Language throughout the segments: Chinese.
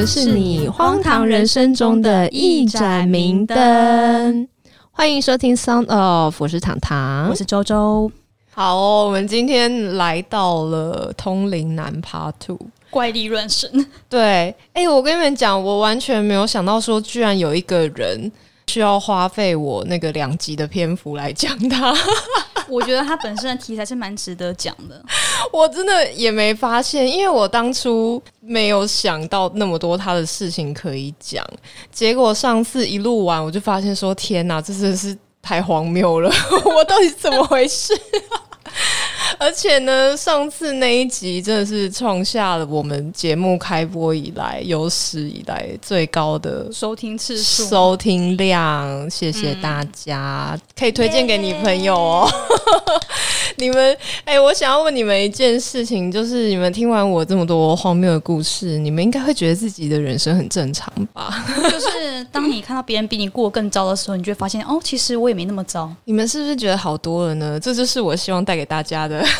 们是你荒唐人生中的一盏明灯。欢迎收听 Sound of，我是糖糖，我是周周。好哦，我们今天来到了通灵男 Part Two，怪力乱神。对，哎，我跟你们讲，我完全没有想到说，居然有一个人需要花费我那个两集的篇幅来讲他。我觉得他本身的题材是蛮值得讲的。我真的也没发现，因为我当初没有想到那么多他的事情可以讲。结果上次一录完，我就发现说：“天哪，这真的是太荒谬了！我到底怎么回事？” 而且呢，上次那一集真的是创下了我们节目开播以来有史以来最高的收听次数、收听量。谢谢大家，可以推荐给你朋友哦。你们，哎，我想要问你们一件事情，就是你们听完我这么多荒谬的故事，你们应该会觉得自己的人生很正常吧？就是当你看到别人比你过更糟的时候，你就会发现，哦，其实我也没那么糟。你们是不是觉得好多了呢？这就是我希望带给大家的。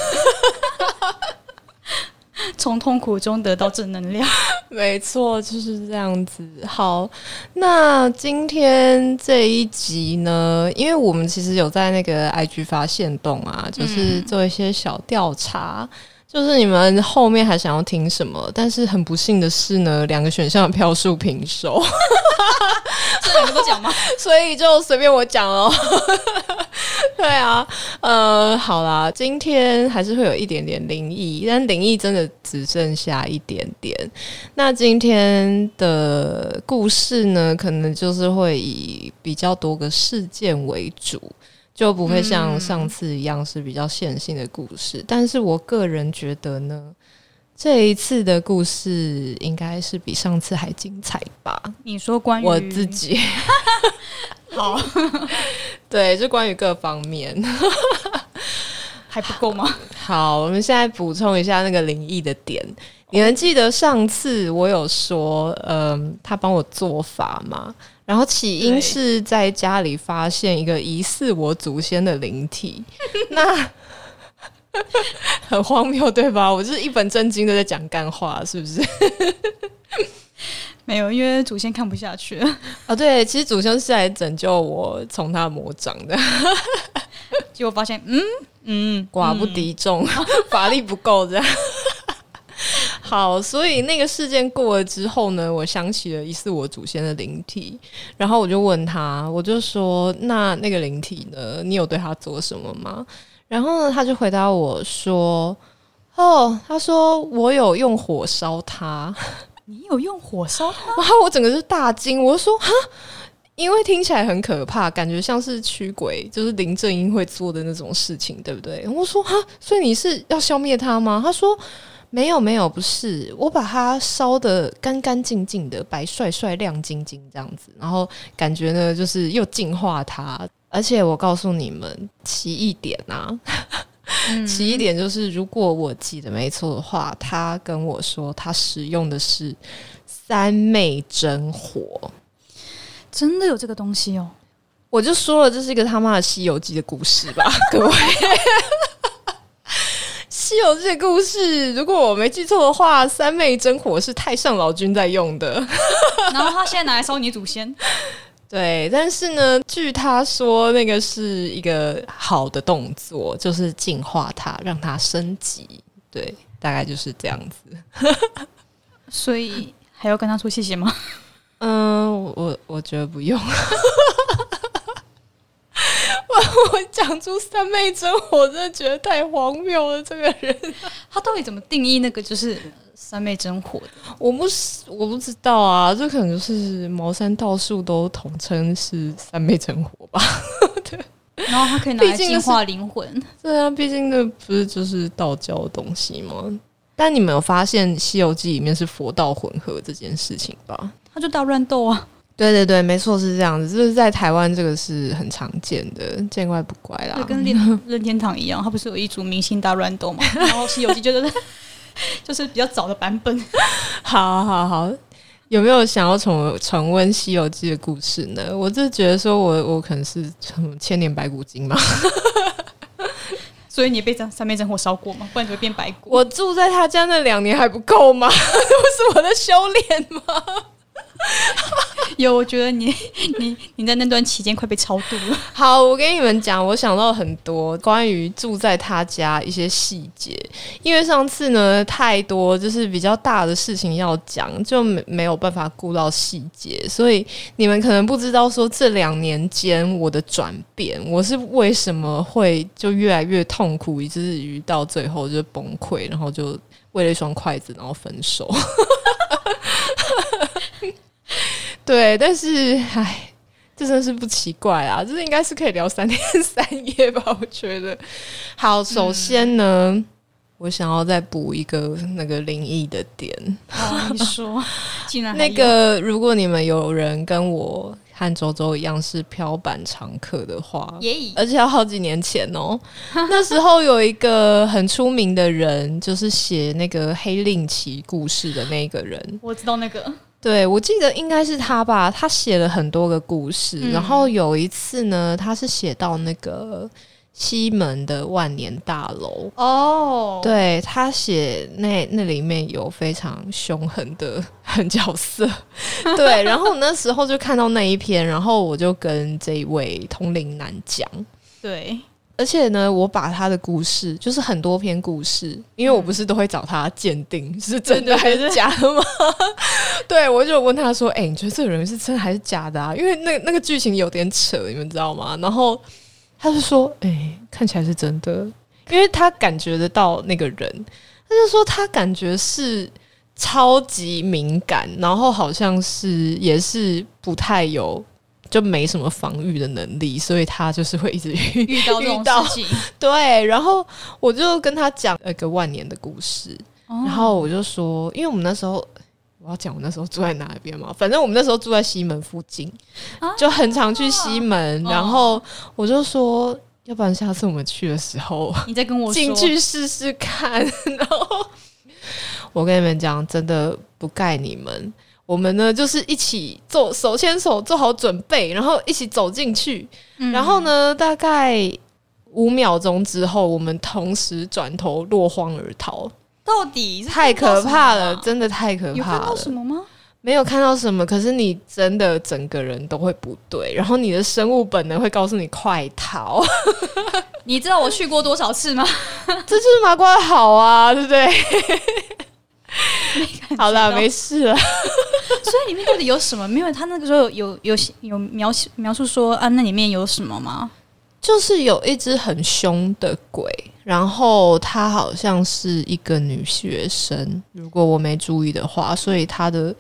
从痛苦中得到正能量，没错，就是这样子。好，那今天这一集呢，因为我们其实有在那个 IG 发现动啊，就是做一些小调查。就是你们后面还想要听什么？但是很不幸的是呢，两个选项的票数平手。这两个都讲吗？所以就随便我讲哦。对啊，呃，好啦，今天还是会有一点点灵异，但灵异真的只剩下一点点。那今天的故事呢，可能就是会以比较多个事件为主。就不会像上次一样是比较线性的故事，但是我个人觉得呢，这一次的故事应该是比上次还精彩吧？你说关于我自己，好，对，就关于各方面还不够吗？好，我们现在补充一下那个灵异的点。你们记得上次我有说，嗯，他帮我做法吗？然后起因是在家里发现一个疑似我祖先的灵体，那很荒谬对吧？我就是一本正经的在讲干话，是不是？没有，因为祖先看不下去啊。对，其实祖先是来拯救我从他魔掌的，结果发现，嗯嗯，寡不敌众，法力不够这样。好，所以那个事件过了之后呢，我想起了疑似我祖先的灵体，然后我就问他，我就说：“那那个灵体呢？你有对他做什么吗？”然后呢，他就回答我说：“哦，他说我有用火烧他，你有用火烧他？”然后我整个是大惊，我说：“哈，因为听起来很可怕，感觉像是驱鬼，就是林正英会做的那种事情，对不对？”我说：“哈，所以你是要消灭他吗？”他说。没有没有，不是我把它烧的干干净净的，白帅帅、亮晶晶这样子，然后感觉呢，就是又净化它。而且我告诉你们，奇异点啊，奇异点就是，如果我记得没错的话，他跟我说他使用的是三昧真火，真的有这个东西哦。我就说了，这是一个他妈的《西游记》的故事吧，各位。西游记的故事，如果我没记错的话，三昧真火是太上老君在用的。然后他现在拿来烧你祖先，对。但是呢，据他说，那个是一个好的动作，就是净化它，让它升级。对，大概就是这样子。所以还要跟他说谢谢吗？嗯，我我觉得不用。我 我讲出三昧真火，真的觉得太荒谬了。这个人，他到底怎么定义那个就是三昧真火的？我不是我不知道啊，这可能就是茅山道术都统称是三昧真火吧？对。然后他可以拿来净化灵魂。对啊，毕竟那不是就是道教的东西吗？但你们有发现《西游记》里面是佛道混合这件事情吧？他就大乱斗啊。对对对，没错是这样子，就是在台湾这个是很常见的，见怪不怪啦。跟任任天堂一样，它不是有一组明星大乱斗嘛？然后《西游记》就是 就是比较早的版本。好好好，有没有想要重重温《西游记》的故事呢？我就觉得说我我可能是成千年白骨精嘛。所以你被三三昧真火烧过吗？不然就会变白骨。我住在他家那两年还不够吗？这 不是我的修炼吗？有，我觉得你 你你在那段期间快被超度了。好，我跟你们讲，我想到很多关于住在他家一些细节，因为上次呢太多就是比较大的事情要讲，就没没有办法顾到细节，所以你们可能不知道说这两年间我的转变，我是为什么会就越来越痛苦，以至于到最后就崩溃，然后就为了一双筷子然后分手。对，但是唉，这真的是不奇怪啊，这应该是可以聊三天三夜吧？我觉得。好，首先呢，我想要再补一个那个灵异的点。好，你说，竟然那个，如果你们有人跟我和周周一样是漂板常客的话，而且要好几年前哦，那时候有一个很出名的人，就是写那个黑令旗故事的那个人，我知道那个。对，我记得应该是他吧。他写了很多个故事，然后有一次呢，他是写到那个西门的万年大楼哦。对他写那那里面有非常凶狠的狠角色。对，然后那时候就看到那一篇，然后我就跟这一位通灵男讲，对。而且呢，我把他的故事，就是很多篇故事，因为我不是都会找他鉴定是真的 还是假的吗？对，我就问他说：“哎，你觉得这个人是真的还是假的啊？”因为那那个剧情有点扯，你们知道吗？然后他就说：“哎，看起来是真的，因为他感觉得到那个人，他就说他感觉是超级敏感，然后好像是也是不太有。”就没什么防御的能力，所以他就是会一直 遇到这种事情。对，然后我就跟他讲一个万年的故事，然后我就说，因为我们那时候我要讲我那时候住在哪一边嘛，反正我们那时候住在西门附近，就很常去西门。然后我就说，要不然下次我们去的时候，你再跟我进去试试看。然后我跟你们讲，真的不盖你们。我们呢，就是一起做手牵手做好准备，然后一起走进去。然后呢，大概五秒钟之后，我们同时转头落荒而逃。到底太可怕了，真的太可怕了。有看到什么吗？没有看到什么，可是你真的整个人都会不对，然后你的生物本能会告诉你快逃。你知道我去过多少次吗？这就是麻瓜好啊，对不对？好了，没事了。所以里面到底有什么？没有，他那个时候有有有描写描述说啊，那里面有什么吗？就是有一只很凶的鬼，然后她好像是一个女学生，如果我没注意的话，所以她的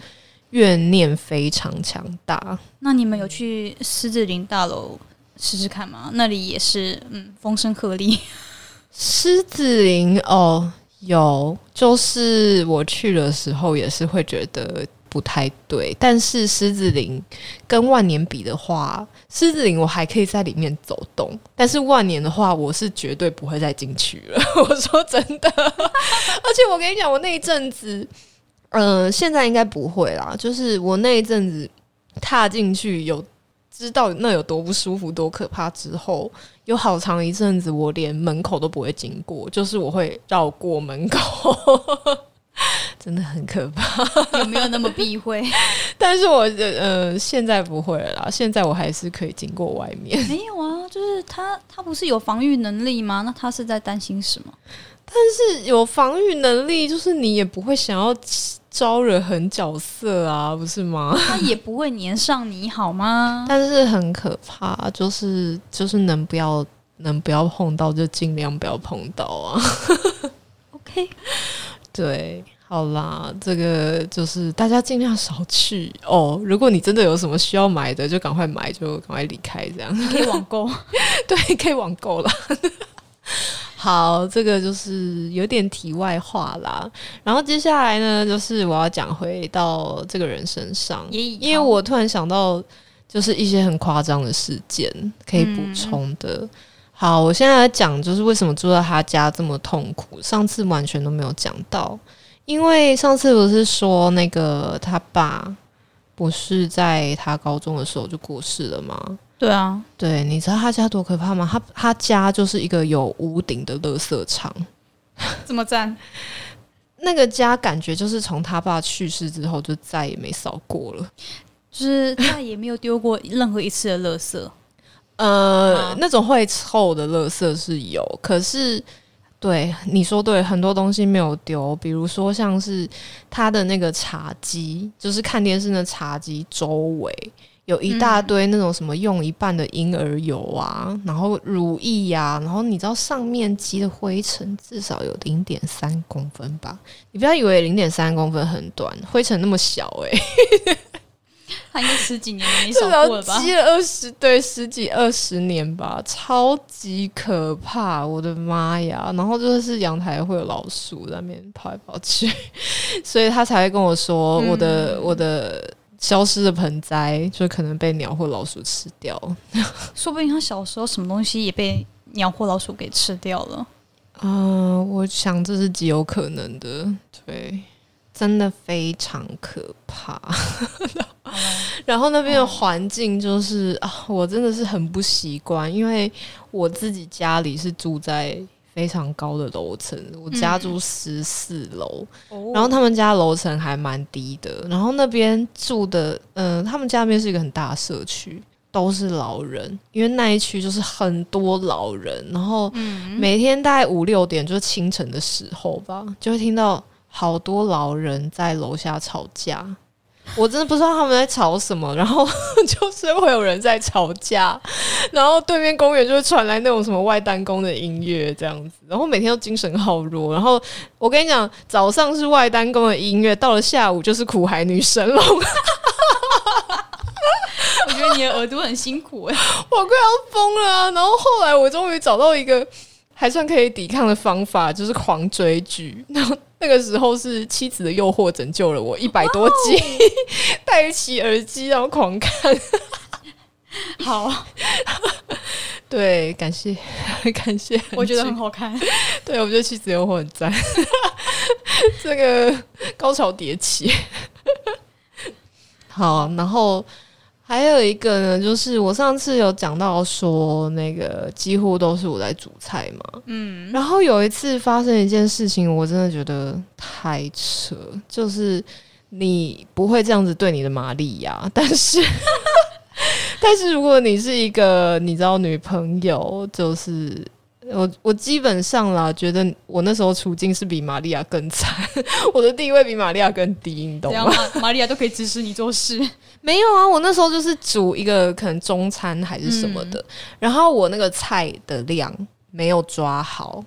怨念非常强大。那你们有去狮子林大楼试试看吗？那里也是嗯，风声鹤唳。狮子林哦。有，就是我去的时候也是会觉得不太对，但是狮子林跟万年比的话，狮子林我还可以在里面走动，但是万年的话，我是绝对不会再进去了。我说真的，而且我跟你讲，我那一阵子，嗯，现在应该不会啦，就是我那一阵子踏进去有。知道那有多不舒服、多可怕之后，有好长一阵子，我连门口都不会经过，就是我会绕过门口，真的很可怕。有没有那么避讳？但是我呃，现在不会了啦，现在我还是可以经过外面。没有啊，就是他，他不是有防御能力吗？那他是在担心什么？但是有防御能力，就是你也不会想要。招惹狠角色啊，不是吗？他也不会粘上你好吗？但是很可怕，就是就是能不要能不要碰到就尽量不要碰到啊。OK，对，好啦，这个就是大家尽量少去哦。如果你真的有什么需要买的，就赶快买，就赶快离开，这样可以网购，对，可以网购了。好，这个就是有点题外话啦。然后接下来呢，就是我要讲回到这个人身上，因为我突然想到，就是一些很夸张的事件可以补充的。好，我现在来讲，就是为什么住在他家这么痛苦。上次完全都没有讲到，因为上次不是说那个他爸不是在他高中的时候就过世了吗？对啊，对，你知道他家多可怕吗？他他家就是一个有屋顶的垃圾场。怎么赞，那个家感觉就是从他爸去世之后就再也没扫过了。就是再也没有丢过任何一次的垃圾。呃，啊那种会臭的垃圾是有，可是对你说对，很多东西没有丢，比如说像是他的那个茶几，就是看电视的茶几周围。有一大堆那种什么用一半的婴儿油啊，然后乳液呀、然后你知道上面积的灰尘至少有零点三公分吧？你不要以为零点三公分很短，灰尘那么小诶、他应该十几年没 至扫过了吧？少积了二十对十几二十年吧，超级可怕，我的妈呀！然后就是阳台会有老鼠在那边跑来跑去，所以他才会跟我说，我的、我的消失的盆栽就可能被鸟或老鼠吃掉。说不定他小时候什么东西也被鸟或老鼠给吃掉了。嗯、我想这是极有可能的，对，真的非常可怕。然后那边的环境就是啊，我真的是很不习惯，因为我自己家里是住在非常高的楼层，我家住十四楼，哦然后他们家楼层还蛮低的，然后那边住的，嗯、他们家那边是一个很大的社区，都是老人，因为那一区就是很多老人，然后每天大概五六点，就是清晨的时候吧，就会听到好多老人在楼下吵架。我真的不知道他们在吵什么，然后 就是会有人在吵架，然后对面公园就会传来那种什么外单工的音乐这样子，然后每天都精神好弱。然后我跟你讲，早上是外单工的音乐，到了下午就是苦海女神龙，我 我觉得你的耳朵很辛苦哎、快要疯了啊！然后后来我终于找到一个还算可以抵抗的方法，就是狂追剧。然后那个时候是《妻子的诱惑》拯救了我一百多集，戴起耳机然后狂看。好，对，感谢感谢，我觉得很好看。对，我觉得《妻子的诱惑》很赞，这个高潮迭起。好，然后还有一个呢，就是我上次有讲到说，那个几乎都是我在煮菜嘛，嗯，然后有一次发生一件事情，我真的觉得太扯，就是你不会这样子对你的玛利亚，但是。但是如果你是一个你知道女朋友，就是我我基本上啦，觉得我那时候处境是比玛利亚更惨，我的地位比玛利亚更低，你懂吗？玛玛利亚都可以指使你做事，没有啊，我那时候就是煮一个可能中餐还是什么的，然后我那个菜的量没有抓好，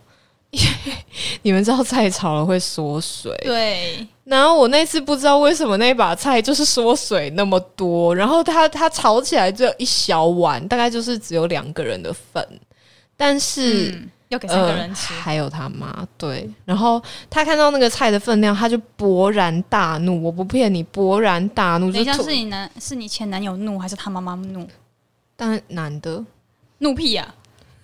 因为你们知道菜炒了会缩水，对，然后我那次不知道为什么那把菜就是缩水那么多，然后它它炒起来只有一小碗，大概就是只有两个人的份，但是。嗯，要给三个人吃呃，还有他妈对，然后他看到那个菜的分量，他就勃然大怒。我不骗你，勃然大怒，等一下是你男是你前男友怒还是他妈妈怒？当然男的，怒屁呀、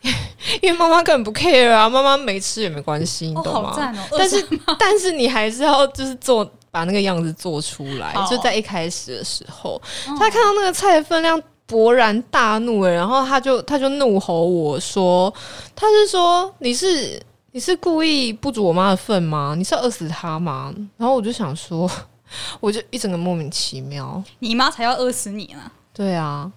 因为妈妈根本不 care 啊，妈妈没吃也没关系，你哦，懂吗？但是 但是你还是要就是做把那个样子做出来好，就在一开始的时候，哦他看到那个菜的分量。勃然大怒了，然后他就他就怒吼我说：“他是说你是你是故意不煮我妈的份吗？你是要饿死她吗？”然后我就想说，我就一整个莫名其妙。你妈才要饿死你呢！对啊，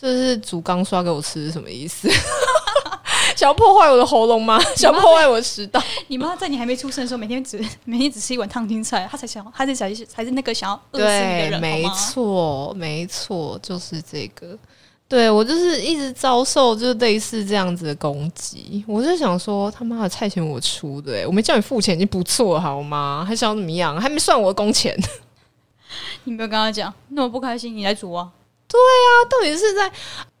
这是煮刚刷给我吃是什么意思？想要破坏我的喉咙吗？想要破坏我的食道？你妈在你还没出生的时候，每天只 每天只吃一碗烫青菜，她才想，她才才才是那个想要饿死你的对，人，没？错，没错，就是这个。对我就是一直遭受就是类似这样子的攻击，我就想说他妈的菜钱我出的、欸，我没叫你付钱已经不错了好吗？还想怎么样？还没算我的工钱，你没有跟他讲，那么不开心，你来煮啊？对啊！到底是在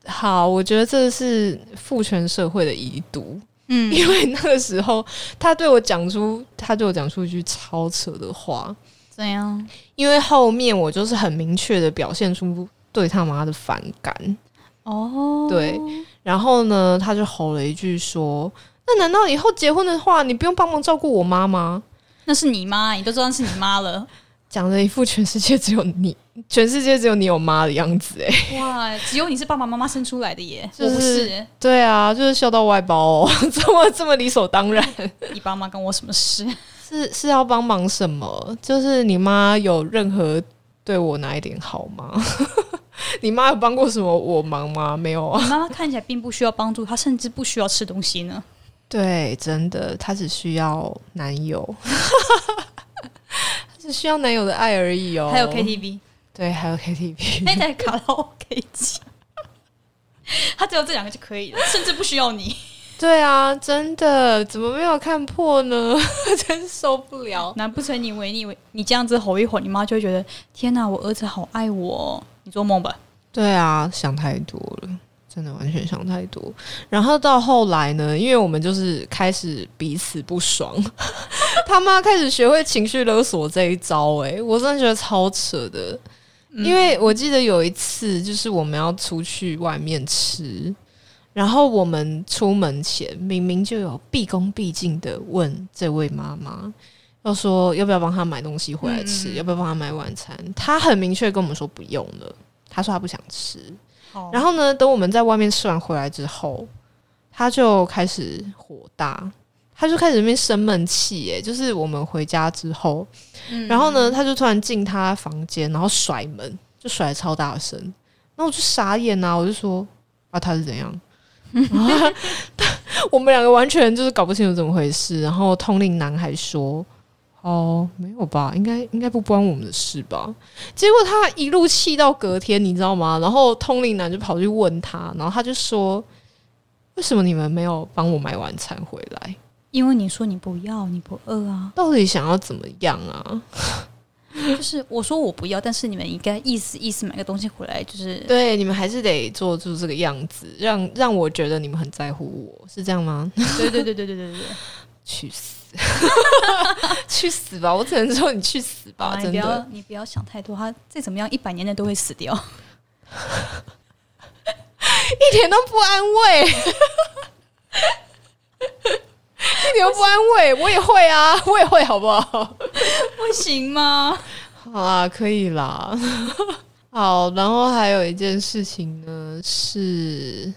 好？我觉得这是父权社会的遗毒，嗯，因为那个时候他对我讲出他对我讲出一句超扯的话，怎样？因为后面我就是很明确的表现出对他妈的反感。哦，对，然后呢，他就吼了一句说：“那难道以后结婚的话，你不用帮忙照顾我妈吗那是你妈，你都知道那是你妈了。？”讲了一副全世界只有你，全世界只有你有妈的样子，哎，哇，只有你是爸爸妈妈生出来的耶，就我不是是，对啊，就是笑到外包哦，这么这么理所当然，你爸妈跟我什么事？是是要帮忙什么？就是你妈有任何对我哪一点好吗？你妈有帮过什么我忙吗？没有啊。你妈妈看起来并不需要帮助，她甚至不需要吃东西呢。对，真的，她只需要男友，她只需要男友的爱而已哦。还有 KTV，对，还有 KTV。那台卡拉 OK 机，他只有这两个就可以了，甚至不需要你。对啊，真的，怎么没有看破呢？真受不了。难不成你以为你以为你这样子吼一吼，你妈就会觉得天哪，我儿子好爱我哦？你做梦吧。对啊，想太多了，真的完全想太多。然后到后来呢，因为我们就是开始彼此不爽，他妈开始学会情绪勒索这一招、欸，我真的觉得超扯的。因为我记得有一次，就是我们要出去外面吃，然后我们出门前明明就有毕恭毕敬的问这位妈妈，要说要不要帮她买东西回来吃，嗯要不要帮她买晚餐。她很明确跟我们说不用了，她说她不想吃。好然后呢，等我们在外面吃完回来之后，他就开始火大。他就开始在那边生闷气，耶，就是我们回家之后，嗯然后呢，他就突然进他房间，然后甩门，就甩得超大声，然后我就傻眼啊，我就说啊，他是怎样？然后他我们两个完全就是搞不清楚怎么回事。然后通灵男孩说：“哦，没有吧？应该应该不关我们的事吧。结果他一路气到隔天，你知道吗？然后通灵男就跑去问他，然后他就说：‘为什么你们没有帮我买晚餐回来？’因为你说你不要，你不饿啊，到底想要怎么样啊？就是我说我不要，但是你们应该意思意思买个东西回来。就是对你们还是得做出这个样子，让让我觉得你们很在乎。我是这样吗？对对对对对对对，去死！去死吧！我只能说你去死吧，啊你不要真的。你不要想太多，他再怎么样一百年内都会死掉。一点都不安慰，一点都不安慰。我也会啊，我也会，好不好？不行吗？好啊，可以啦。好，然后还有一件事情呢，是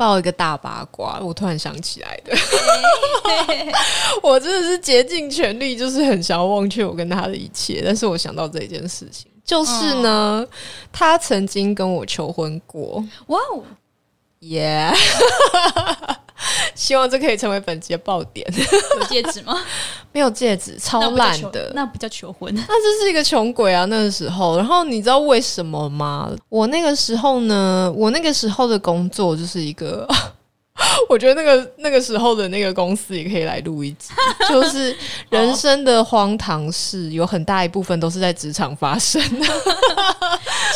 爆一个大八卦，我突然想起来的。我真的是竭尽全力，就是很想要忘却我跟他的一切，但是我想到这一件事情，就是呢，他曾经跟我求婚过，哇哦，耶、希望这可以成为本集的爆点。有戒指吗？没有戒指，超烂的，那不叫求婚。那这是一个穷鬼啊，那个时候。然后你知道为什么吗？我那个时候呢，我那个时候的工作就是一个，我觉得那个那个时候的那个公司也可以来录一集，就是人生的荒唐事，有很大一部分都是在职场发生的。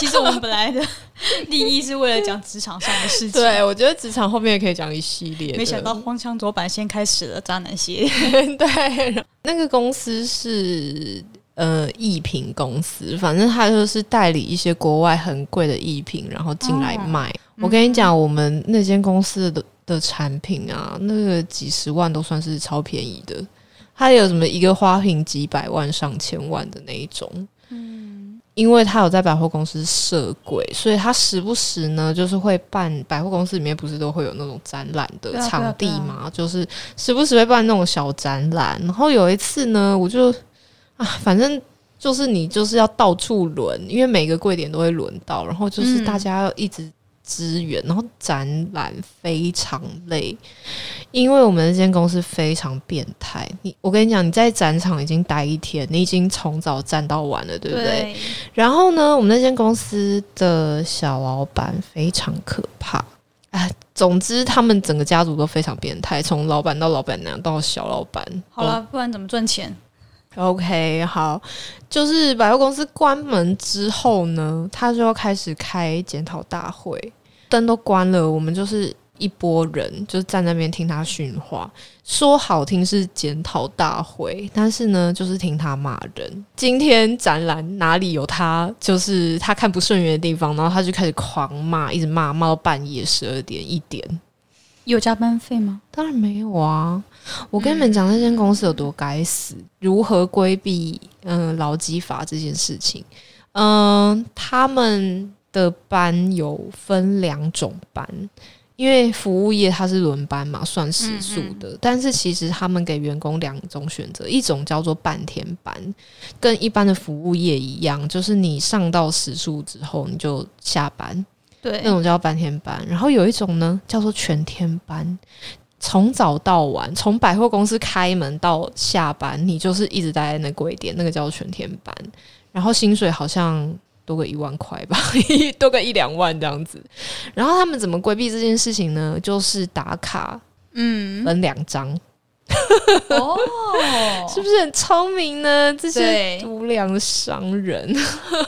其实我们本来的 利益是为了讲职场上的事情，对，我觉得职场后面也可以讲一系列。没想到荒腔走板先开始了渣男系列。对，那个公司是呃艺品公司，反正他就是代理一些国外很贵的艺品，然后进来卖。我跟你讲，我们那间公司的的产品啊，那个几十万都算是超便宜的。它有什么一个花瓶几百万、上千万的那一种。嗯，因为他有在百货公司设柜，所以他时不时呢，就是会办百货公司里面不是都会有那种展览的场地嘛，就是时不时会办那种小展览。然后有一次呢，我就啊，反正就是你就是要到处轮，因为每个柜点都会轮到，然后就是嗯大家要一直支援，然后展览非常累，因为我们那间公司非常变态。你我跟你讲，你在展场已经待一天，你已经从早站到晚了，对不对？然后呢，我们那间公司的小老板非常可怕。哎，总之他们整个家族都非常变态，从老板到老板娘到小老板。好了，不然怎么赚钱？OK，好，就是百货公司关门之后呢，他就要开始开检讨大会，灯都关了，我们就是一拨人，就是在那边听他训话，说好听是检讨大会，但是呢，就是听他骂人。今天展览哪里有他，就是他看不顺眼的地方，然后他就开始狂骂，一直骂，骂到半夜十二点一点。有加班费吗？当然没有啊！我跟你们讲，那间公司有多该死，如何规避嗯劳基法这件事情。嗯，他们的班有分两种班，因为服务业它是轮班嘛，算时数的。但是其实他们给员工两种选择，一种叫做半天班，跟一般的服务业一样，就是你上到时数之后你就下班，对，那种叫半天班。然后有一种呢叫做全天班，从早到晚，从百货公司开门到下班，你就是一直待在那柜点，那个叫做全天班。然后薪水好像多个一万块吧，多个一两万这样子。然后他们怎么规避这件事情呢？就是打卡，嗯，分两张。哦，是不是很聪明呢？这些无良的商人，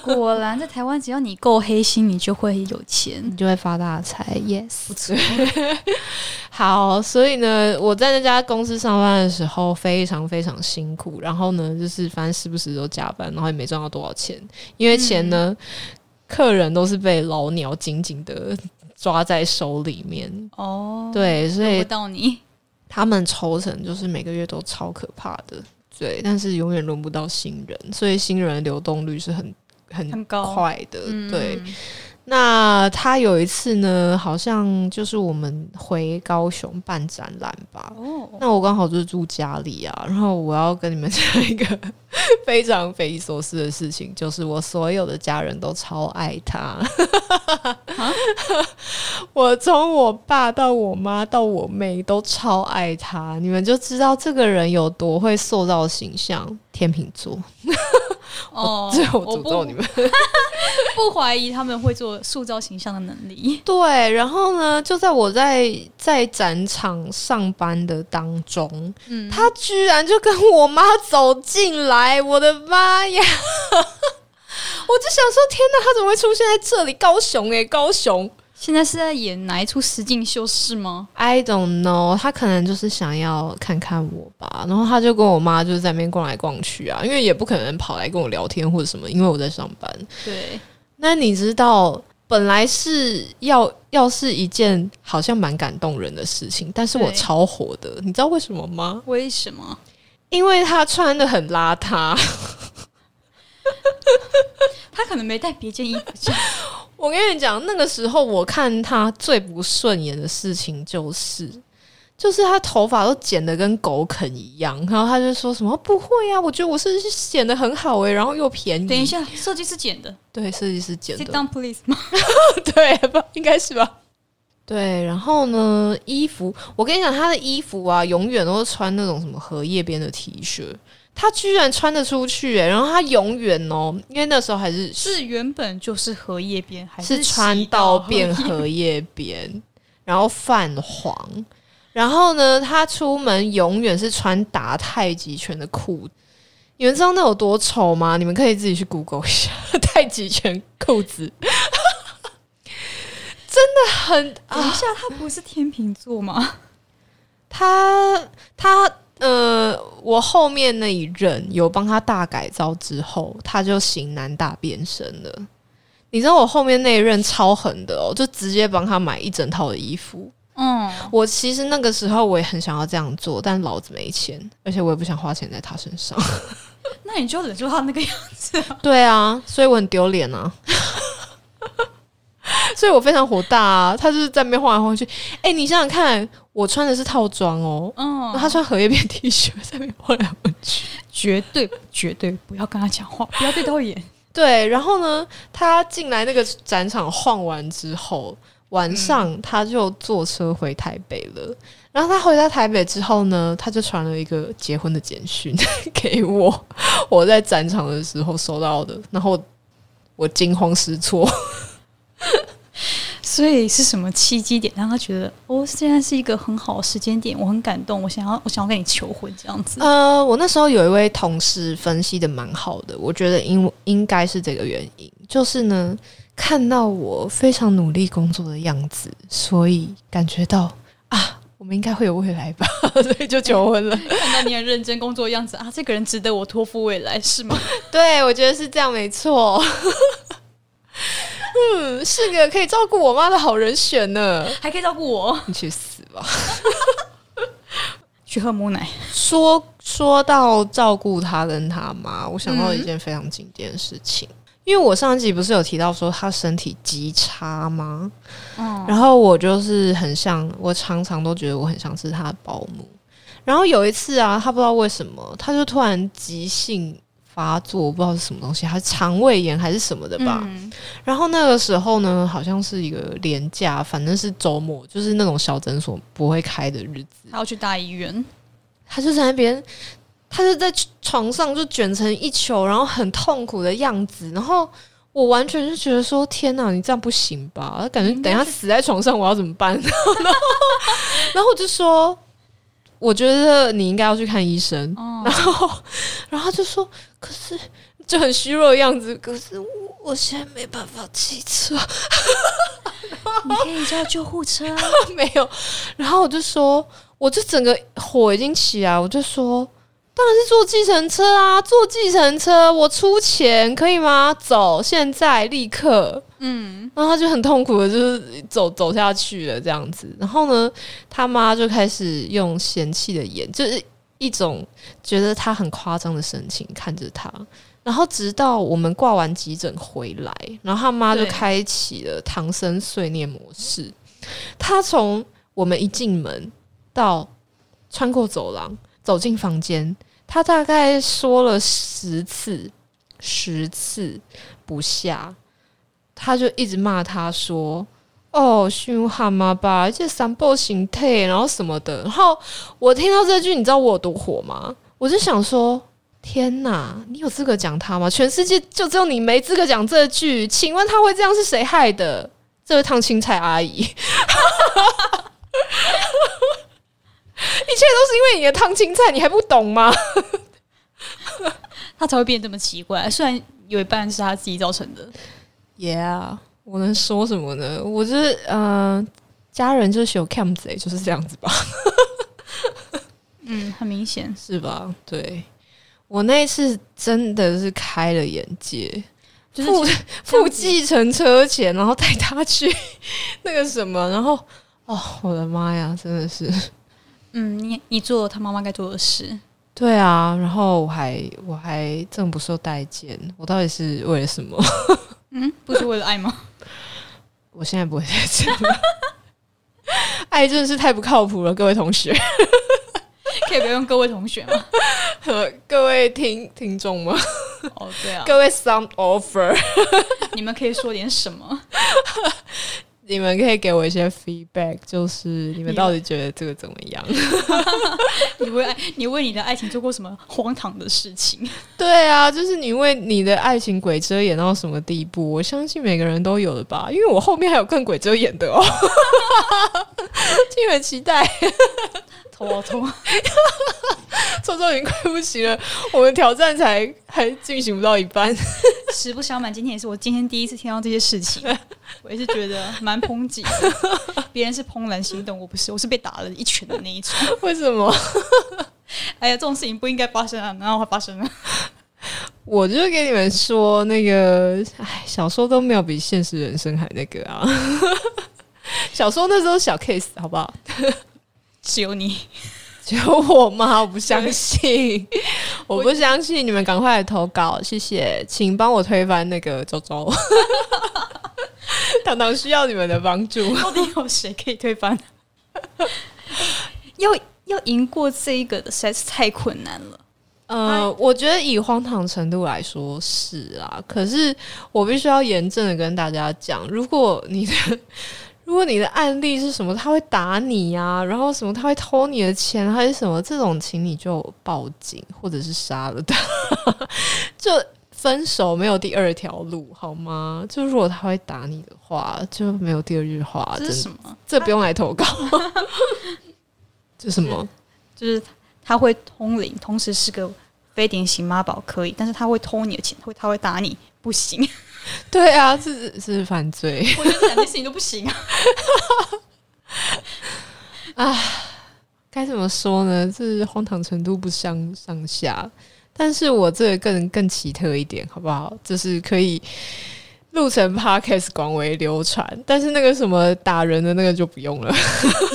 果然在台湾，只要你够黑心，你就会有钱，你就会发大财。Yes，不错。好，所以呢，我在那家公司上班的时候非常非常辛苦，然后呢，就是反正时不时都加班，然后也没赚到多少钱，因为钱呢，客人都是被老鸟紧紧的抓在手里面。哦，对，所以到你。他们抽成就是每个月都超可怕的，对，但是永远轮不到新人，所以新人流动率是很很快的，对。那他有一次呢，好像就是我们回高雄办展览吧。哦，那我刚好就是住家里啊，然后我要跟你们讲一个非常匪夷所思的事情，就是我所有的家人都超爱他。我从我爸到我妈到我妹都超爱他，你们就知道这个人有多会塑造形象。天秤座。哦，最后诅咒你们，不怀疑他们会做塑造形象的能力。对，然后呢，就在我在在展场上班的当中，嗯，他居然就跟我妈走进来，我的妈呀！我就想说，天哪，他怎么会出现在这里？高雄哎，高雄。现在是在演哪一出实境秀是吗？I don't know，他可能就是想要看看我吧，然后他就跟我妈就是在那边逛来逛去啊，因为也不可能跑来跟我聊天或者什么，因为我在上班。对，那你知道本来是要要是一件好像蛮感动人的事情，但是我超火的，你知道为什么吗？为什么？因为他穿的很邋遢，他可能没带别件衣服。我跟你讲，那个时候我看他最不顺眼的事情就是，就是他头发都剪的跟狗啃一样，然后他就说什么不会啊，我觉得我是剪的很好哎，然后又便宜。等一下，设计师剪的，对，设计师剪的。Sit down, please 吗？对，不应该是吧？对，然后呢，衣服，我跟你讲，他的衣服啊，永远都是穿那种什么荷叶边的 T 恤。他居然穿得出去哎，然后他永远哦，因为那时候还是是原本就是荷叶边，还是穿到变荷叶边，然后泛黄，然后呢，他出门永远是穿打太极拳的裤，你们知道那有多丑吗？你们可以自己去 Google 一下 太极拳裤子，真的很。等一下，他不是天秤座吗？他他。呃，我后面那一任有帮他大改造之后，他就型男大变身了。你知道我后面那一任超狠的哦，就直接帮他买一整套的衣服。嗯，我其实那个时候我也很想要这样做，但老子没钱，而且我也不想花钱在他身上。那你就忍住他那个样子。对啊，所以我很丢脸啊。所以我非常火大啊！他就是在那边晃来晃去。哎，你想想看，我穿的是套装哦，嗯，他穿荷叶边 T 恤在那边晃来晃去，绝对绝对不要跟他讲话，不要对他眼。对，然后呢，他进来那个展场晃完之后，晚上他就坐车回台北了。然后他回到台北之后呢，他就传了一个结婚的简讯 给我，我在展场的时候收到的，然后我惊慌失措。所以是什么契机点让他觉得哦，现在是一个很好的时间点，我很感动，我想要，我想要跟你求婚这样子。呃，我那时候有一位同事分析的蛮好的，我觉得应应该是这个原因，就是呢，看到我非常努力工作的样子，所以感觉到啊，我们应该会有未来吧，所以就求婚了。看到你很认真工作的样子啊，这个人值得我托付未来，是吗？对，我觉得是这样，没错。嗯，是个可以照顾我妈的好人选呢，还可以照顾我，你去死吧！去喝母奶。说说到照顾他跟他妈，我想到一件非常经典的事情，因为我上一集不是有提到说他身体极差吗？嗯，然后我就是很像，我常常都觉得我很像是他的保姆。然后有一次啊，他不知道为什么，他就突然急性发作，我不知道是什么东西，还是肠胃炎还是什么的吧。嗯然后那个时候呢，好像是一个廉价，反正是周末，就是那种小诊所不会开的日子。他要去大医院。他就在那边，他就在床上就卷成一球，然后很痛苦的样子。然后我完全就觉得说：“天哪，你这样不行吧？感觉等一下死在床上，我要怎么办？” 然后，然后我就说：“我觉得你应该要去看医生。”哦然后，然后他就说：“可是就很虚弱的样子，可是我我现在没办法骑车。”你可以叫救护车啊。没有。然后我就说，我就整个火已经起来，我就说，当然是坐计程车啊，坐计程车，我出钱可以吗？走，现在立刻。嗯，然后他就很痛苦的，就是走走下去了这样子。然后呢，他妈就开始用嫌弃的眼，就是一种觉得他很夸张的神情看着他。然后直到我们挂完急诊回来，然后他妈就开启了唐僧碎念模式。他从我们一进门到穿过走廊走进房间，他大概说了十次，十次不下。他就一直骂他说：“哦，凶悍吗吧，而且三步形态，然后什么的。”然后我听到这句，你知道我有多火吗？我就想说：“天哪，你有资格讲他吗？全世界就只有你没资格讲这句。请问他会这样是谁害的？这位烫青菜阿姨，一切都是因为你的烫青菜，你还不懂吗？他才会变得这么奇怪。虽然有一半是他自己造成的。Yeah，我能说什么呢？我就是呃，家人就是喜欢 cam 贼，就是这样子吧。嗯，很明显。是吧？对我那一次真的是开了眼界，付就是付付 计程车钱，然后带他去 那个什么，然后哦，我的妈呀，真的是嗯，你你做了他妈妈该做的事。对啊，然后我还我还这么不受待见，我到底是为了什么？嗯，不是为了爱吗？我现在不会再这样了。爱真的是太不靠谱了，各位同学，可以不用各位同学吗？和各位听听众吗？哦，对啊，各位 sound offer，你们可以说点什么？你们可以给我一些 feedback，就是你们到底觉得这个怎么样？你为爱，你为你的爱情做过什么荒唐的事情？对啊，就是你为你的爱情鬼遮眼到什么地步？我相信每个人都有的吧，因为我后面还有更鬼遮眼的哦，敬请期待。头啊头！周周已经快不行了，我们挑战才还进行不到一半。实不相瞒，今天也是我今天第一次听到这些事情，我也是觉得蛮抨击的。别人是怦然心动，我不是，我是被打了一拳的那一种。为什么？哎呀，这种事情不应该发生啊，然后它发生了。我就给你们说，那个，哎，小说都没有比现实人生还那个啊。小说那时候小 case，好不好？只有你，只有我吗？我不相信，我不相信！你们赶快来投稿，谢谢，请帮我推翻那个周周。糖糖需要你们的帮助。到底有谁可以推翻？要要赢过这一个的实在是太困难了。呃，我觉得以荒唐程度来说是啊，可是我必须要严正的跟大家讲，如果你的 如果你的案例是什么，他会打你呀、然后什么他会偷你的钱还是什么，这种请你就报警或者是杀了他，就分手没有第二条路好吗？就如果他会打你的话，就没有第二句话，这是什么？这不用来投稿。这什么？就是他会通灵，同时是个非典型妈宝，可以，但是他会偷你的钱，会他会打你，不行。对啊，这是是犯罪。我觉得这两件事情都不行啊。啊该怎么说呢？这是荒唐程度不相上下，但是我这个更更奇特一点，好不好？就是可以录成 podcast 广为流传，但是那个什么打人的那个就不用了。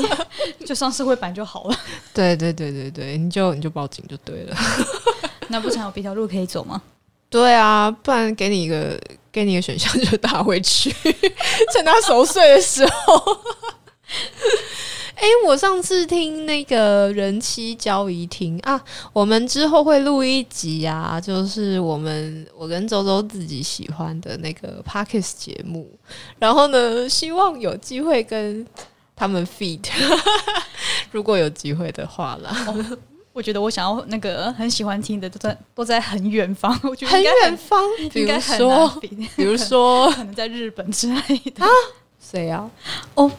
就上社会版就好了。对对对对对，你就你就报警就对了。那不常有别条路可以走吗？对啊，不然给你一个给你一个选项，就打回去，趁他熟睡的时候。哎、我上次听那个人妻交易厅啊，我们之后会录一集啊，就是我们我跟周周自己喜欢的那个 Parkes 节目，然后呢，希望有机会跟他们 feed，如果有机会的话啦，我觉得我想要那个很喜欢听的都在都在很远方，我觉得很远方，比如说，比，如说可能在日本之类的啊。谁啊？哦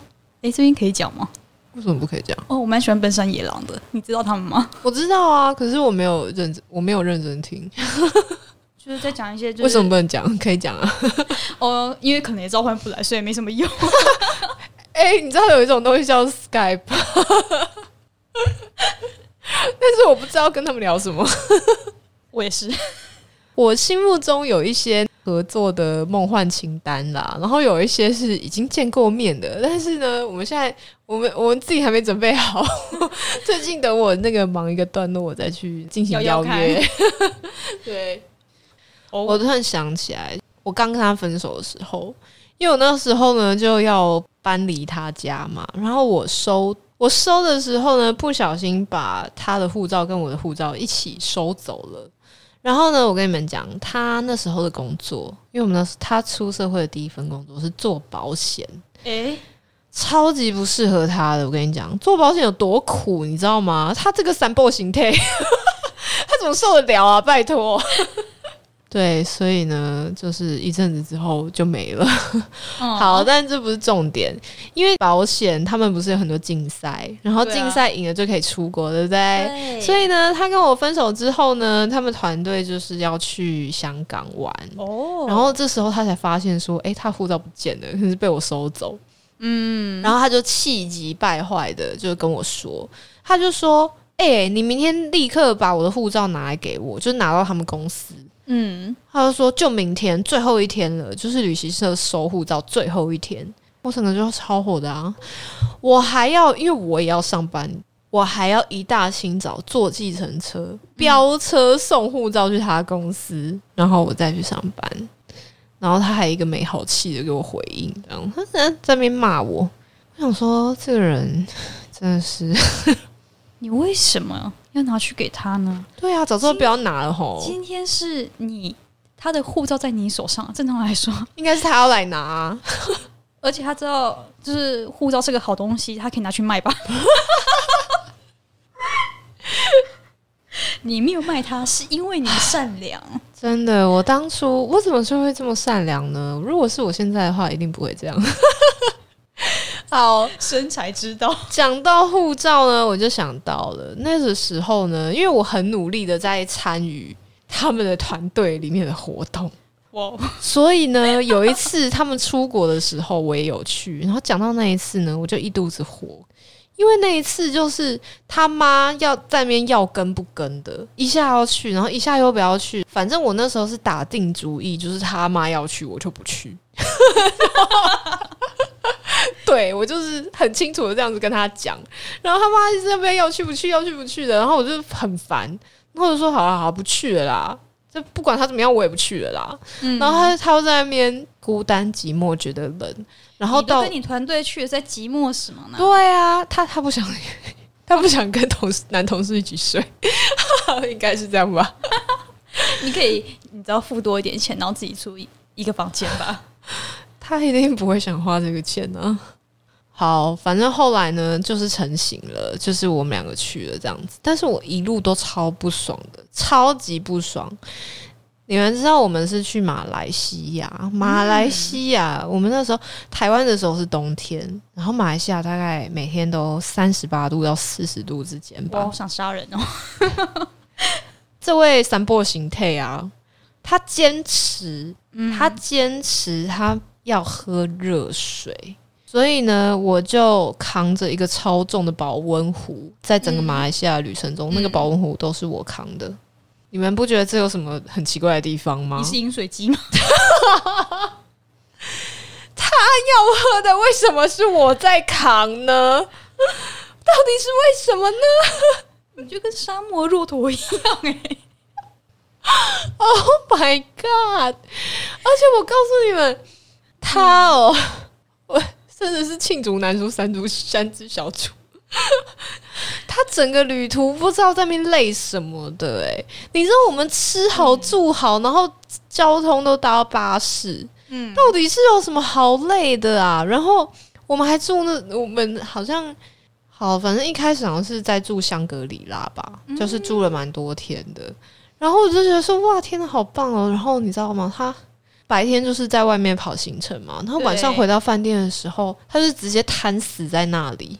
哎、这边可以讲吗？为什么不可以这样？哦，我蛮喜欢奔山野狼的，你知道他们吗？我知道啊，可是我没有认真，我没有认真听。就是在讲一些，就是为什么不能讲？可以讲啊。哦，因为可能也召唤不来，所以没什么用。哎、你知道有一种东西叫 Skype，但是我不知道跟他们聊什么。我也是，我心目中有一些合作的梦幻清单啦，然后有一些是已经见过面的，但是呢，我们现在我们我们自己还没准备好。最近等我那个忙一个段落，我再去进行邀约。对，哦我突然想起来，我刚跟他分手的时候，因为我那时候呢就要搬离他家嘛，然后我收我收的时候呢，不小心把他的护照跟我的护照一起收走了。然后呢，我跟你们讲，他那时候的工作，因为我们那时他出社会的第一份工作是做保险，哎、超级不适合他的。我跟你讲，做保险有多苦，你知道吗？他这个三波形态，他怎么受得了啊？拜托。对，所以呢，就是一阵子之后就没了。嗯好，但这不是重点，因为保险他们不是有很多竞赛，然后竞赛赢了就可以出国，对不对？对所以呢，他跟我分手之后呢，他们团队就是要去香港玩。哦，然后这时候他才发现说，诶，他护照不见了，可是被我收走。嗯，然后他就气急败坏的就跟我说，他就说：“哎、你明天立刻把我的护照拿来给我，就拿到他们公司。”嗯，他就说：“就明天最后一天了，就是旅行社收护照最后一天。”我整个就超火的啊！我还要，因为我也要上班，我还要一大清早坐计程车飙车送护照去他公司，然后我再去上班。然后他还一个没好气的给我回应，这样他在在那边骂我。我想说，这个人真的是，你为什么要拿去给他呢？对啊，早知道不要拿了吼，今天是你他的护照在你手上，正常来说，应该是他要来拿啊、而且他知道就是护照是个好东西，他可以拿去卖吧。你没有卖他，是因为你善良。真的，我当初我怎么就会这么善良呢？如果是我现在的话，一定不会这样。好，身材之道，讲到护照呢，我就想到了那个时候呢，因为我很努力的在参与他们的团队里面的活动，哇，所以呢，有一次他们出国的时候，我也有去。然后讲到那一次呢，我就一肚子火，因为那一次就是他妈要在那边要跟不跟的，一下要去，然后一下又不要去。反正我那时候是打定主意，就是他妈要去，我就不去。对我就是很清楚的这样子跟他讲，然后他妈一直在那边要去不去，要去不去的，然后我就很烦，然后我就说好了好了，不去了啦。这不管他怎么样，我也不去了啦。嗯然后他他又在那边孤单寂寞，觉得冷。然后到你跟你团队去了，在寂寞什么呢？对啊，他他不想，他不想跟同事男同事一起睡，应该是这样吧？你可以，你只要付多一点钱，然后自己住一一个房间吧。他一定不会想花这个钱呢、好，反正后来呢，就是成型了，就是我们两个去了这样子。但是我一路都超不爽的，超级不爽。你们知道我们是去马来西亚，马来西亚，我们那时候台湾的时候是冬天，然后马来西亚大概每天都三十八度到四十度之间吧我好。想杀人哦！这位三波形态啊，他坚持，嗯他坚持他要喝热水，所以呢，我就扛着一个超重的保温壶，在整个马来西亚旅程中，嗯那个保温壶都是我扛的。你们不觉得这有什么很奇怪的地方吗你？是饮水机吗？他要喝的为什么是我在扛呢？到底是为什么呢 你就跟沙漠骆驼一样哎、？Oh my god！而且我告诉你们，他哦，我真的是罄竹难书三足三只小猪。他整个旅途不知道在那边累什么的哎、你知道我们吃好住好，然后交通都搭巴士，嗯，到底是有什么好累的啊？然后我们还住那，我们好像好，反正一开始好像是在住香格里拉吧，就是住了蛮多天的。然后我就觉得说，哇，天呐，好棒哦！然后你知道吗？他白天就是在外面跑行程嘛，然后晚上回到饭店的时候，他就直接瘫死在那里。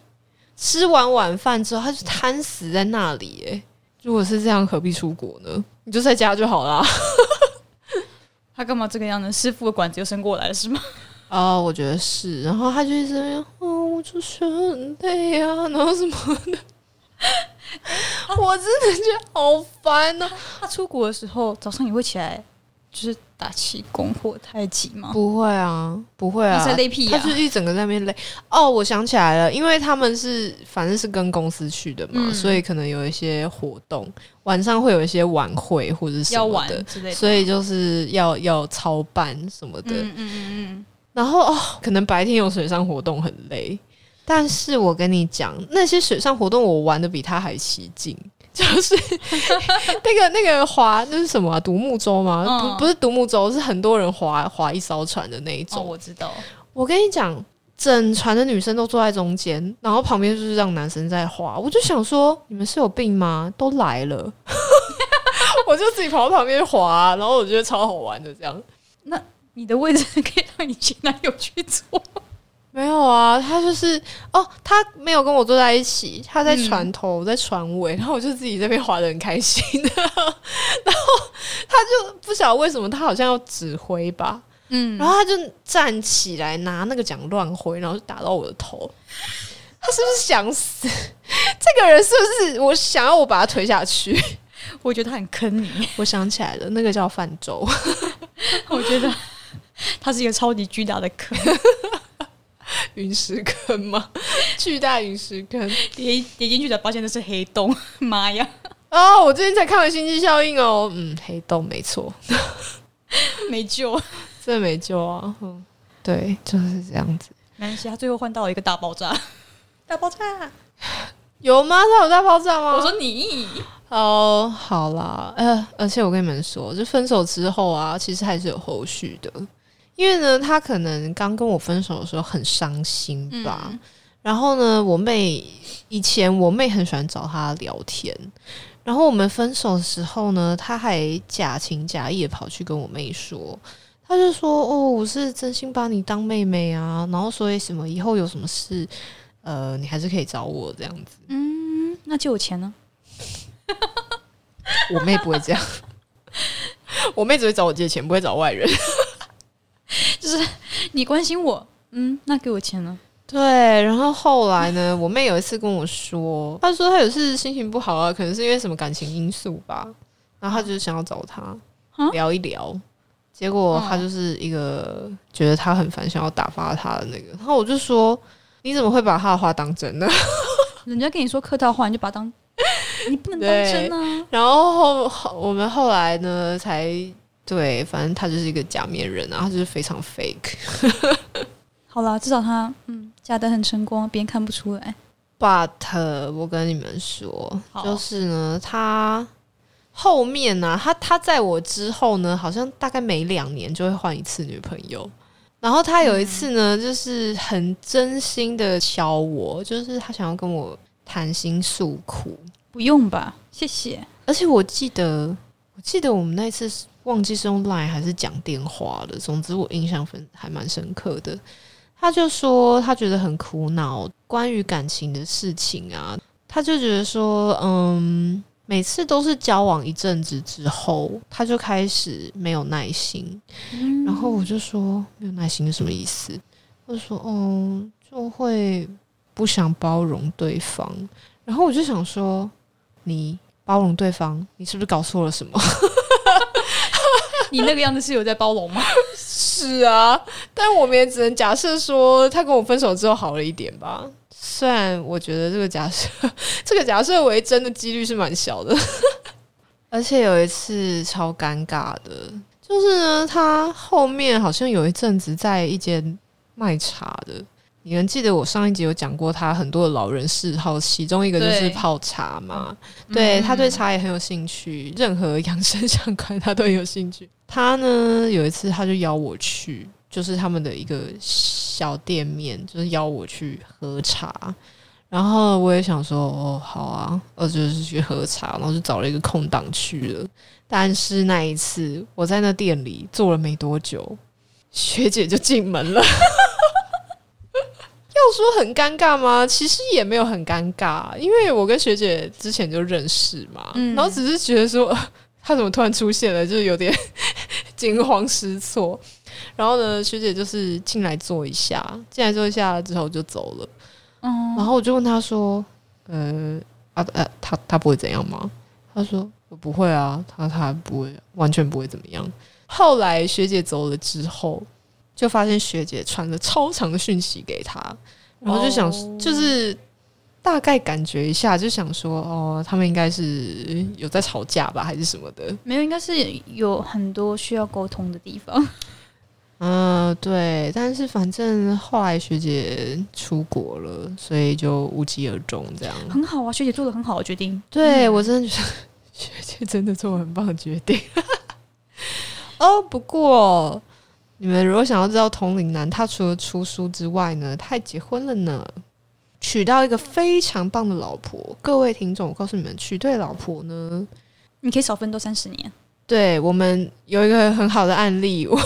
吃完晚饭之后，他就瘫死在那里。诶，如果是这样，何必出国呢？你就在家就好啦。他干嘛这个样子？师傅的管子又伸过来了是吗？哦，我觉得是。然后他就一直在那边，哦，我就是很累啊，然后什么的。我真的觉得好烦哦、他出国的时候早上也会起来，就是打气功或太极吗？不会啊，不会啊累屁呀、他就是一整个在那边累。哦，我想起来了，因为他们是反正是跟公司去的嘛，嗯所以可能有一些活动，晚上会有一些晚会或者是什要玩么的，之类的。所以就是要要操办什么的。嗯嗯嗯嗯，然后哦，可能白天有水上活动很累，但是我跟你讲，那些水上活动我玩的比他还起劲。就是那个那个划那是什么啊？独木舟吗？嗯不不是独木舟，是很多人划划一艘船的那一哦，种。我知道。我跟你讲，整船的女生都坐在中间，然后旁边就是让男生在划。我就想说，你们是有病吗？都来了，我就自己跑到旁边划，然后我觉得超好玩的这样。那你的位置可以让你前男友去坐。没有啊，他就是哦，他没有跟我坐在一起，他在船头，我在船尾，然后我就自己这边划的很开心 然后他就不晓得为什么，他好像要指挥吧，嗯然后他就站起来拿那个桨乱挥，然后就打到我的头。他是不是想死？这个人是不是我想要我把他推下去？我觉得他很坑你。我想起来了，那个叫泛舟。我觉得他是一个超级巨大的坑，陨石坑吗？巨大陨石坑跌跌进去才发现那是黑洞。妈呀！哦！我最近才看完《星际效应》哦，嗯，黑洞没错，没救。真的没救啊！嗯，对，就是这样子。没关系，他最后换到了一个大爆炸。大爆炸！有吗？他有大爆炸吗？我说你，哦，好啦，呃，而且我跟你们说，就分手之后啊，其实还是有后续的，因为呢，他可能刚跟我分手的时候很伤心吧。嗯然后呢，我妹以前我妹很喜欢找他聊天，然后我们分手的时候呢，他还假情假意的跑去跟我妹说，他就说：“哦，我是真心把你当妹妹啊，然后所以什么以后有什么事，呃，你还是可以找我这样子。嗯，那借我钱呢？” 我妹不会这样，我妹只会找我借钱，不会找外人。你关心我，嗯，那给我钱呢？对，然后后来呢，我妹有一次跟我说，她说她有一次心情不好啊，可能是因为什么感情因素吧，然后她就是想要找他啊聊一聊，结果嗯他就是一个觉得他很烦，想要打发他的那个，然后我就说，你怎么会把他的话当真呢？人家跟你说客套话，你就把它当，你不能当真啊。然后后后我们后来呢才对，反正他就是一个假面人啊，他就是非常 fake。好啦，至少他嗯假的很成功，别人看不出来。But 我跟你们说，就是呢，他后面呢、他他在我之后呢，好像大概每两年就会换一次女朋友。然后他有一次呢，就是很真心的敲我，就是他想要跟我谈心诉苦。不用吧，谢谢。而且我记得，我记得我们那一次是忘记是用 Line 还是讲电话了。总之我印象分还蛮深刻的。他就说他觉得很苦恼，关于感情的事情啊，他就觉得说，嗯，每次都是交往一阵子之后，他就开始没有耐心。然后我就说没有耐心是什么意思？他就说，哦，就会不想包容对方。然后我就想说，你包容对方，你是不是搞错了什么？你那个样子是有在包容吗？是 是啊，但我们也只能假设说，他跟我分手之后好了一点吧。虽然我觉得这个假设，这个假设为真的几率是蛮小的。而且有一次超尴尬的，就是呢，他后面好像有一阵子在一间卖茶的。你能记得我上一集有讲过他很多的老人嗜好，其中一个就是泡茶嘛？对他对茶也很有兴趣，任何养生相关他都有兴趣。他呢有一次他就邀我去，就是他们的一个小店面，就是邀我去喝茶。然后我也想说，哦，好啊，我就是去喝茶，然后就找了一个空档去了。但是那一次我在那店里坐了没多久，学姐就进门了。要说很尴尬吗？其实也没有很尴尬，因为我跟学姐之前就认识嘛，然后只是觉得说 她怎么突然出现了，就是有点 惊慌失措。然后呢，学姐就是进来坐一下，进来坐一下之后就走了。嗯，然后我就问她说：“呃啊呃，他他不会怎样吗？”她说：“我不会啊，她她不会，完全不会怎么样。”后来学姐走了之后。就发现学姐传了超长的讯息给他，然后就想，就是大概感觉一下，就想说，哦，他们应该是有在吵架吧，还是什么的？没有，应该是有很多需要沟通的地方。嗯，对。但是反正后来学姐出国了，所以就无疾而终，这样很好啊。学姐做的很好的决定，对我真的觉得学姐真的做很棒的决定。哦，不过。你们如果想要知道同龄男，他除了出书之外呢，他还结婚了呢，娶到一个非常棒的老婆。各位听众，我告诉你们，娶对老婆呢，你可以少奋斗三十年。对我们有一个很好的案例，我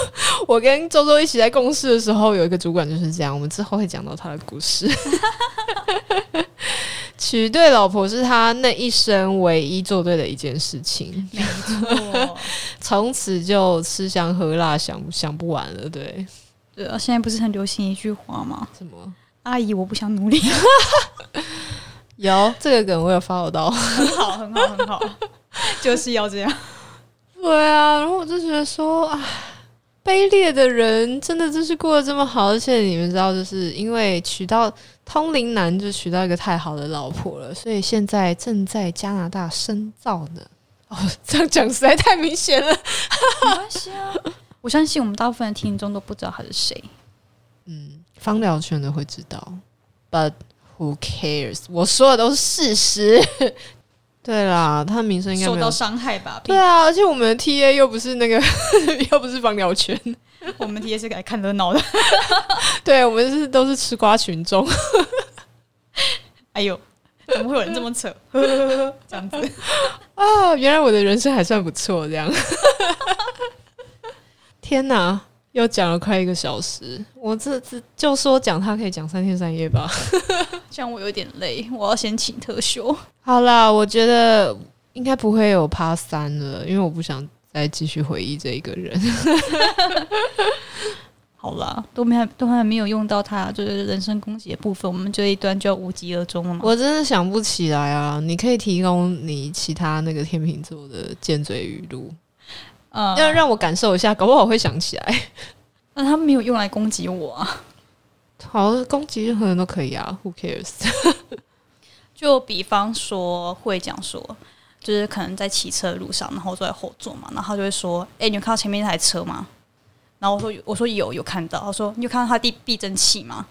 我跟周周一起在共事的时候，有一个主管就是这样。我们之后会讲到他的故事。娶对老婆是他那一生唯一做对的一件事情，没错，从此就吃香喝辣，想想不完了。对，对啊，现在不是很流行一句话吗？什么？阿姨，我不想努力。有这个梗，我有发到，很好，很好，很好，就是要这样。对啊，然后我就觉得说，啊，卑劣的人真的就是过得这么好，而且你们知道，就是因为娶到。通灵男就娶到一个太好的老婆了，所以现在正在加拿大深造呢。哦，这样讲实在太明显了。没关系啊，我相信我们大部分的听众都不知道他是谁。嗯，方疗圈的会知道，But who cares？我说的都是事实。对啦，他的名声应该受到伤害吧？对啊，而且我们的 TA 又不是那个，又不是方疗圈。我们也是来看热闹的，对我们是都是吃瓜群众。哎呦，怎么会有人这么扯？这样子啊，原来我的人生还算不错。这样，天哪，又讲了快一个小时，我这次就说讲他可以讲三天三夜吧。这样我有点累，我要先请特休。好啦，我觉得应该不会有趴三了，因为我不想。再继续回忆这一个人，好啦，都没都还没有用到他就是人身攻击的部分，我们这一段就要无疾而终了嘛？我真的想不起来啊！你可以提供你其他那个天秤座的尖嘴语录，嗯，要让我感受一下，搞不好会想起来。那他没有用来攻击我啊？好，攻击任何人都可以啊，Who cares？就比方说会讲说。就是可能在骑车的路上，然后坐在后座嘛，然后他就会说：“哎，你有看到前面那台车吗？”然后我说：“我说有，有看到。”他说：“你有看到他避避震器吗？”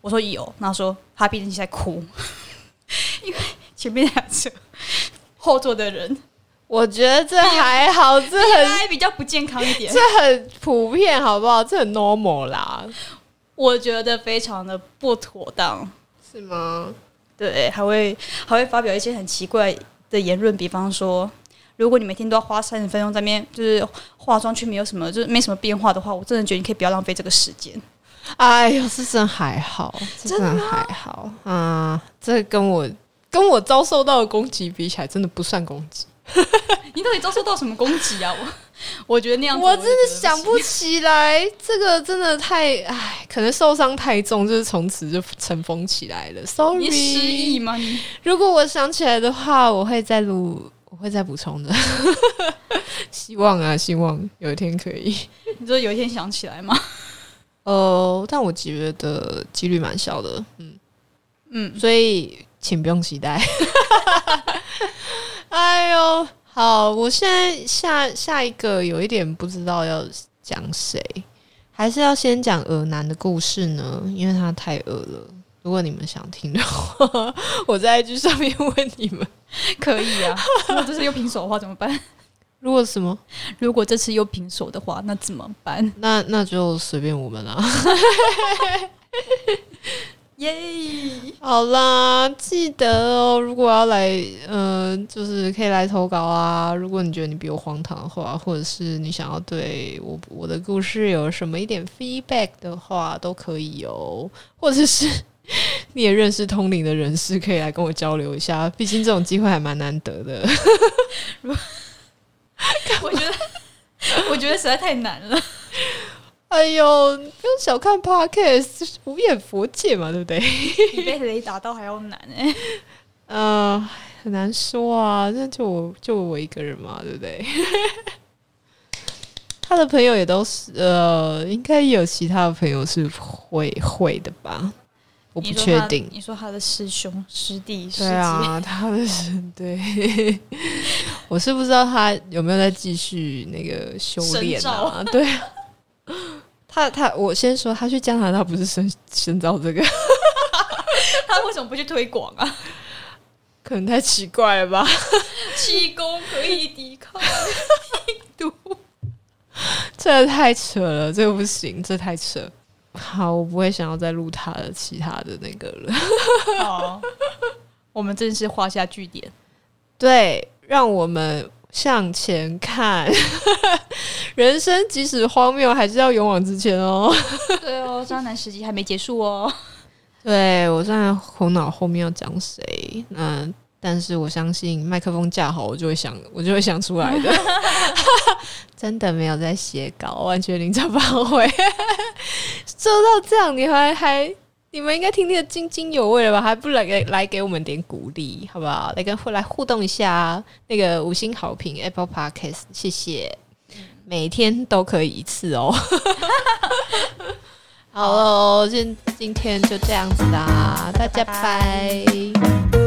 我说：“有。”然后说：“他避震器在哭，因为前面那台车后座的人，我觉得这还好，这很比较不健康一点，这很普遍，好不好？这很 normal 啦，我觉得非常的不妥当，是吗？对，还会还会发表一些很奇怪。的言论，比方说，如果你每天都要花三十分钟在面，就是化妆却没有什么，就是没什么变化的话，我真的觉得你可以不要浪费这个时间。哎呦，这真还好，真的还好啊！这跟我跟我遭受到的攻击比起来，真的不算攻击。你到底遭受到什么攻击啊？我 我觉得那样，我真的想不起来。这个真的太唉，可能受伤太重，就是从此就尘封起来了。Sorry，失忆吗？你如果我想起来的话，我会再录，我会再补充的。希望啊，希望有一天可以。你说有一天想起来吗？呃，但我觉得几率蛮小的，嗯嗯，所以请不用期待。哎呦，好，我现在下下一个有一点不知道要讲谁，还是要先讲鹅男的故事呢？因为他太饿了。如果你们想听的话，我在 IG 上面问你们，可以啊。如果这次又平手的话怎么办？如果什么？如果这次又平手的话，那怎么办？那那就随便我们啦。耶！好啦，记得哦，如果要来，呃，就是可以来投稿啊。如果你觉得你比我荒唐的话，或者是你想要对我我的故事有什么一点 feedback 的话，都可以哦。或者是你也认识通灵的人士，可以来跟我交流一下。毕竟这种机会还蛮难得的。我觉得，我觉得实在太难了。哎呦，不用小看 podcast，无眼佛界嘛，对不对？比被雷打到还要难哎。嗯，很难说啊，那就我就我一个人嘛，对不对？他的朋友也都是，呃，应该有其他的朋友是会会的吧？我不确定。你说他的师兄、师弟、师姐，对啊，他的师 对。我是不知道他有没有在继续那个修炼啊？对。他他，我先说，他去加拿大不是深深造这个，他为什么不去推广啊？可能太奇怪了吧？气功可以抵抗病毒，这太扯了，这个不行，这太扯。好，我不会想要再录他的其他的那个了。好，我们正式画下句点。对，让我们。向前看，人生即使荒谬，还是要勇往直前哦。对哦，渣男时期还没结束哦。对我现在苦恼后面要讲谁？嗯，但是我相信麦克风架好，我就会想，我就会想出来的。真的没有在写稿，完全临场发挥。做到这样，你还还？你们应该听得津津有味了吧？还不来给来给我们点鼓励，好不好？来跟来互动一下，那个五星好评 Apple Podcast，谢谢。每天都可以一次哦。好喽，今今天就这样子啦，大家拜。